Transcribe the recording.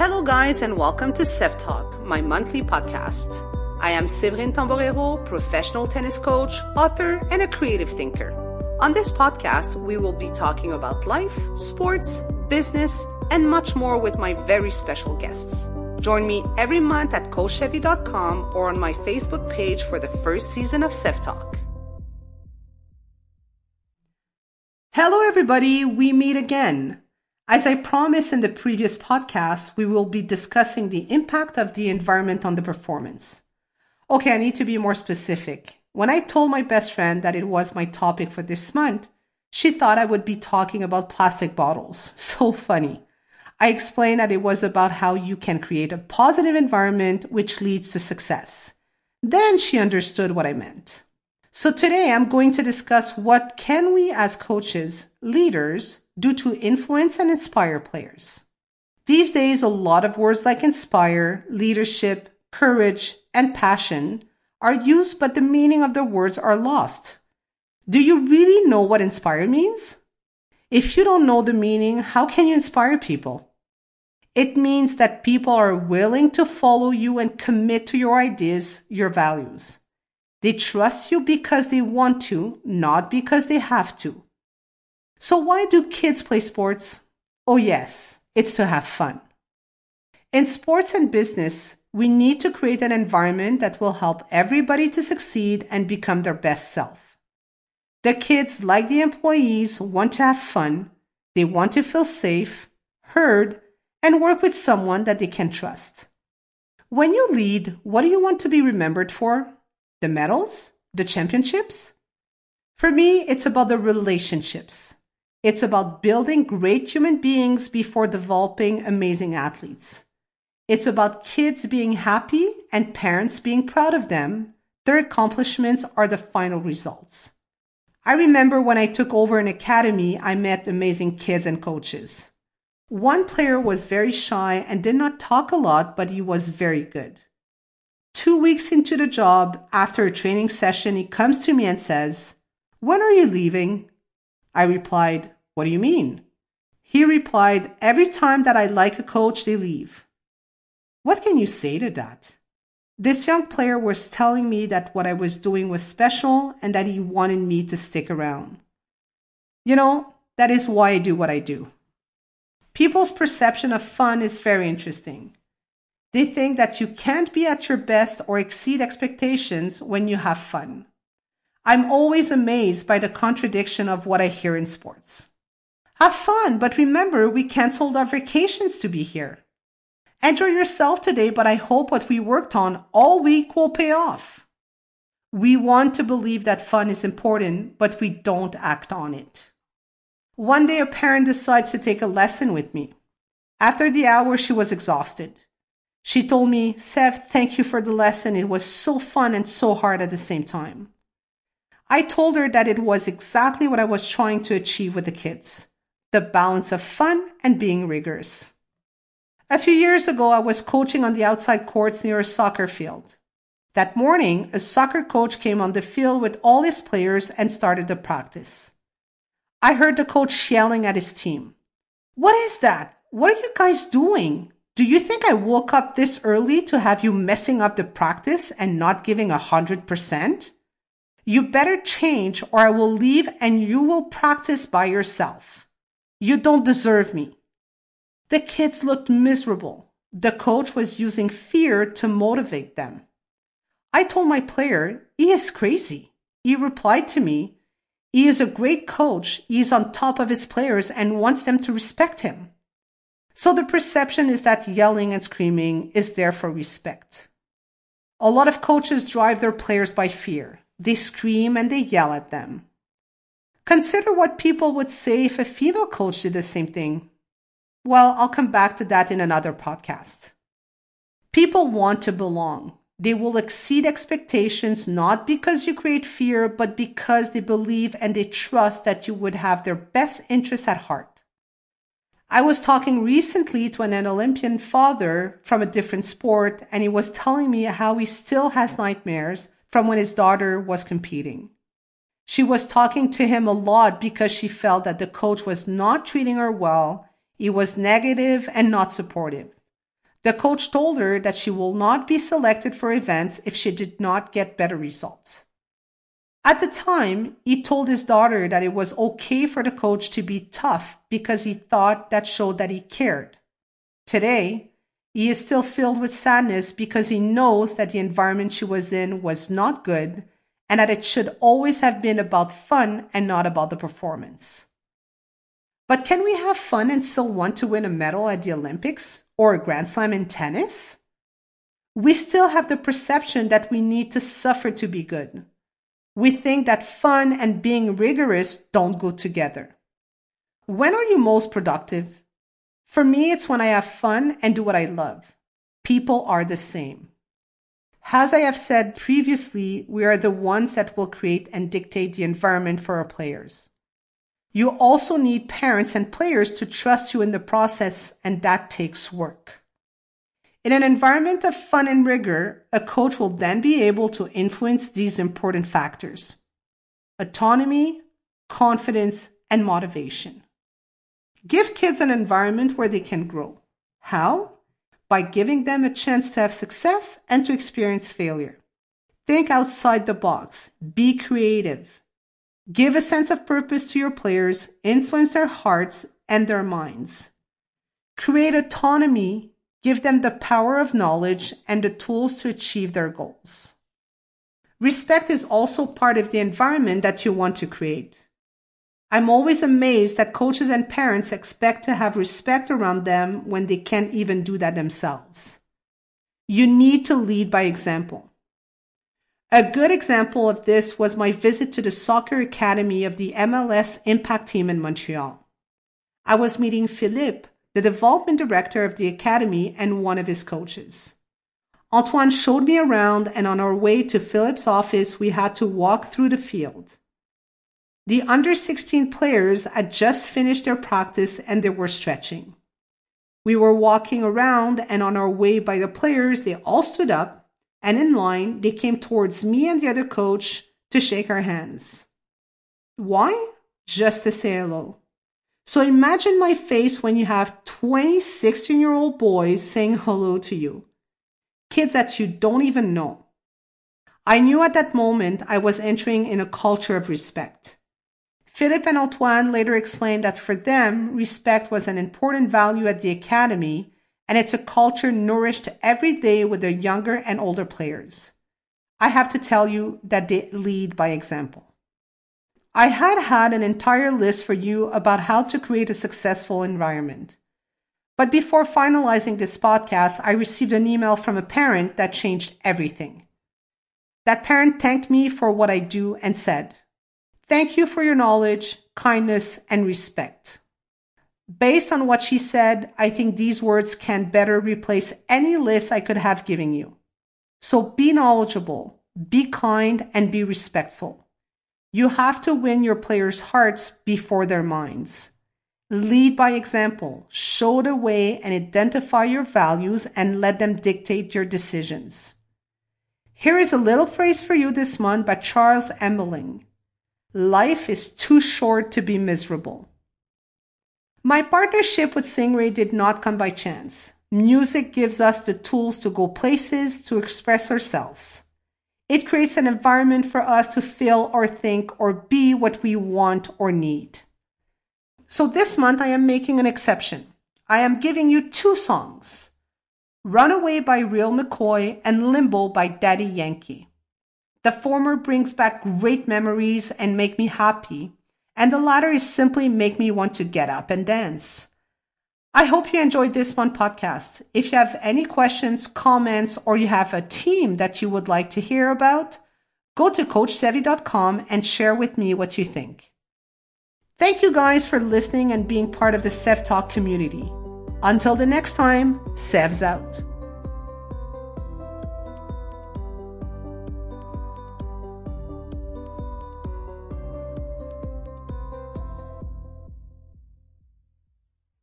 Hello, guys, and welcome to Sev Talk, my monthly podcast. I am Séverine Tamborero, professional tennis coach, author, and a creative thinker. On this podcast, we will be talking about life, sports, business, and much more with my very special guests. Join me every month at coachsevy.com or on my Facebook page for the first season of Sev Talk. Hello, everybody. We meet again. As I promised in the previous podcast, we will be discussing the impact of the environment on the performance. Okay, I need to be more specific. When I told my best friend that it was my topic for this month, she thought I would be talking about plastic bottles. So funny. I explained that it was about how you can create a positive environment which leads to success. Then she understood what I meant. So today I'm going to discuss what can we as coaches, leaders, do to influence and inspire players. These days, a lot of words like inspire, leadership, courage, and passion are used, but the meaning of the words are lost. Do you really know what inspire means? If you don't know the meaning, how can you inspire people? It means that people are willing to follow you and commit to your ideas, your values. They trust you because they want to, not because they have to. So why do kids play sports? Oh yes, it's to have fun. In sports and business, we need to create an environment that will help everybody to succeed and become their best self. The kids, like the employees, want to have fun. They want to feel safe, heard, and work with someone that they can trust. When you lead, what do you want to be remembered for? The medals? The championships? For me, it's about the relationships. It's about building great human beings before developing amazing athletes. It's about kids being happy and parents being proud of them. Their accomplishments are the final results. I remember when I took over an academy, I met amazing kids and coaches. One player was very shy and did not talk a lot, but he was very good. Two weeks into the job, after a training session, he comes to me and says, When are you leaving? I replied, What do you mean? He replied, Every time that I like a coach, they leave. What can you say to that? This young player was telling me that what I was doing was special and that he wanted me to stick around. You know, that is why I do what I do. People's perception of fun is very interesting. They think that you can't be at your best or exceed expectations when you have fun. I'm always amazed by the contradiction of what I hear in sports. Have fun, but remember we canceled our vacations to be here. Enjoy yourself today, but I hope what we worked on all week will pay off. We want to believe that fun is important, but we don't act on it. One day a parent decides to take a lesson with me. After the hour, she was exhausted. She told me, Sev, thank you for the lesson. It was so fun and so hard at the same time. I told her that it was exactly what I was trying to achieve with the kids the balance of fun and being rigorous. A few years ago, I was coaching on the outside courts near a soccer field. That morning, a soccer coach came on the field with all his players and started the practice. I heard the coach yelling at his team. What is that? What are you guys doing? Do you think I woke up this early to have you messing up the practice and not giving a hundred percent? You better change or I will leave and you will practice by yourself. You don't deserve me. The kids looked miserable. The coach was using fear to motivate them. I told my player, he is crazy. He replied to me, he is a great coach. He is on top of his players and wants them to respect him. So the perception is that yelling and screaming is there for respect. A lot of coaches drive their players by fear. They scream and they yell at them. Consider what people would say if a female coach did the same thing. Well, I'll come back to that in another podcast. People want to belong. They will exceed expectations not because you create fear, but because they believe and they trust that you would have their best interests at heart. I was talking recently to an Olympian father from a different sport, and he was telling me how he still has nightmares from when his daughter was competing. She was talking to him a lot because she felt that the coach was not treating her well. He was negative and not supportive. The coach told her that she will not be selected for events if she did not get better results. At the time, he told his daughter that it was okay for the coach to be tough because he thought that showed that he cared. Today, he is still filled with sadness because he knows that the environment she was in was not good and that it should always have been about fun and not about the performance. But can we have fun and still want to win a medal at the Olympics or a Grand Slam in tennis? We still have the perception that we need to suffer to be good. We think that fun and being rigorous don't go together. When are you most productive? For me, it's when I have fun and do what I love. People are the same. As I have said previously, we are the ones that will create and dictate the environment for our players. You also need parents and players to trust you in the process, and that takes work. In an environment of fun and rigor, a coach will then be able to influence these important factors autonomy, confidence, and motivation. Give kids an environment where they can grow. How? By giving them a chance to have success and to experience failure. Think outside the box. Be creative. Give a sense of purpose to your players, influence their hearts and their minds. Create autonomy, give them the power of knowledge and the tools to achieve their goals. Respect is also part of the environment that you want to create. I'm always amazed that coaches and parents expect to have respect around them when they can't even do that themselves. You need to lead by example. A good example of this was my visit to the soccer academy of the MLS Impact team in Montreal. I was meeting Philippe, the development director of the academy and one of his coaches. Antoine showed me around and on our way to Philippe's office, we had to walk through the field. The under 16 players had just finished their practice and they were stretching. We were walking around and on our way by the players, they all stood up and in line, they came towards me and the other coach to shake our hands. Why? Just to say hello. So imagine my face when you have 20 16 year old boys saying hello to you. Kids that you don't even know. I knew at that moment I was entering in a culture of respect. Philippe and Antoine later explained that for them, respect was an important value at the academy, and it's a culture nourished every day with their younger and older players. I have to tell you that they lead by example. I had had an entire list for you about how to create a successful environment. But before finalizing this podcast, I received an email from a parent that changed everything. That parent thanked me for what I do and said, Thank you for your knowledge, kindness, and respect. Based on what she said, I think these words can better replace any list I could have given you. So be knowledgeable, be kind, and be respectful. You have to win your players' hearts before their minds. Lead by example, show the way and identify your values and let them dictate your decisions. Here is a little phrase for you this month by Charles Emmeling. Life is too short to be miserable. My partnership with Stingray did not come by chance. Music gives us the tools to go places, to express ourselves. It creates an environment for us to feel or think or be what we want or need. So this month I am making an exception. I am giving you two songs. Runaway by Real McCoy and Limbo by Daddy Yankee. The former brings back great memories and make me happy, and the latter is simply make me want to get up and dance. I hope you enjoyed this one podcast. If you have any questions, comments, or you have a team that you would like to hear about, go to coachsevy.com and share with me what you think. Thank you guys for listening and being part of the Sev Talk community. Until the next time, Sev's out.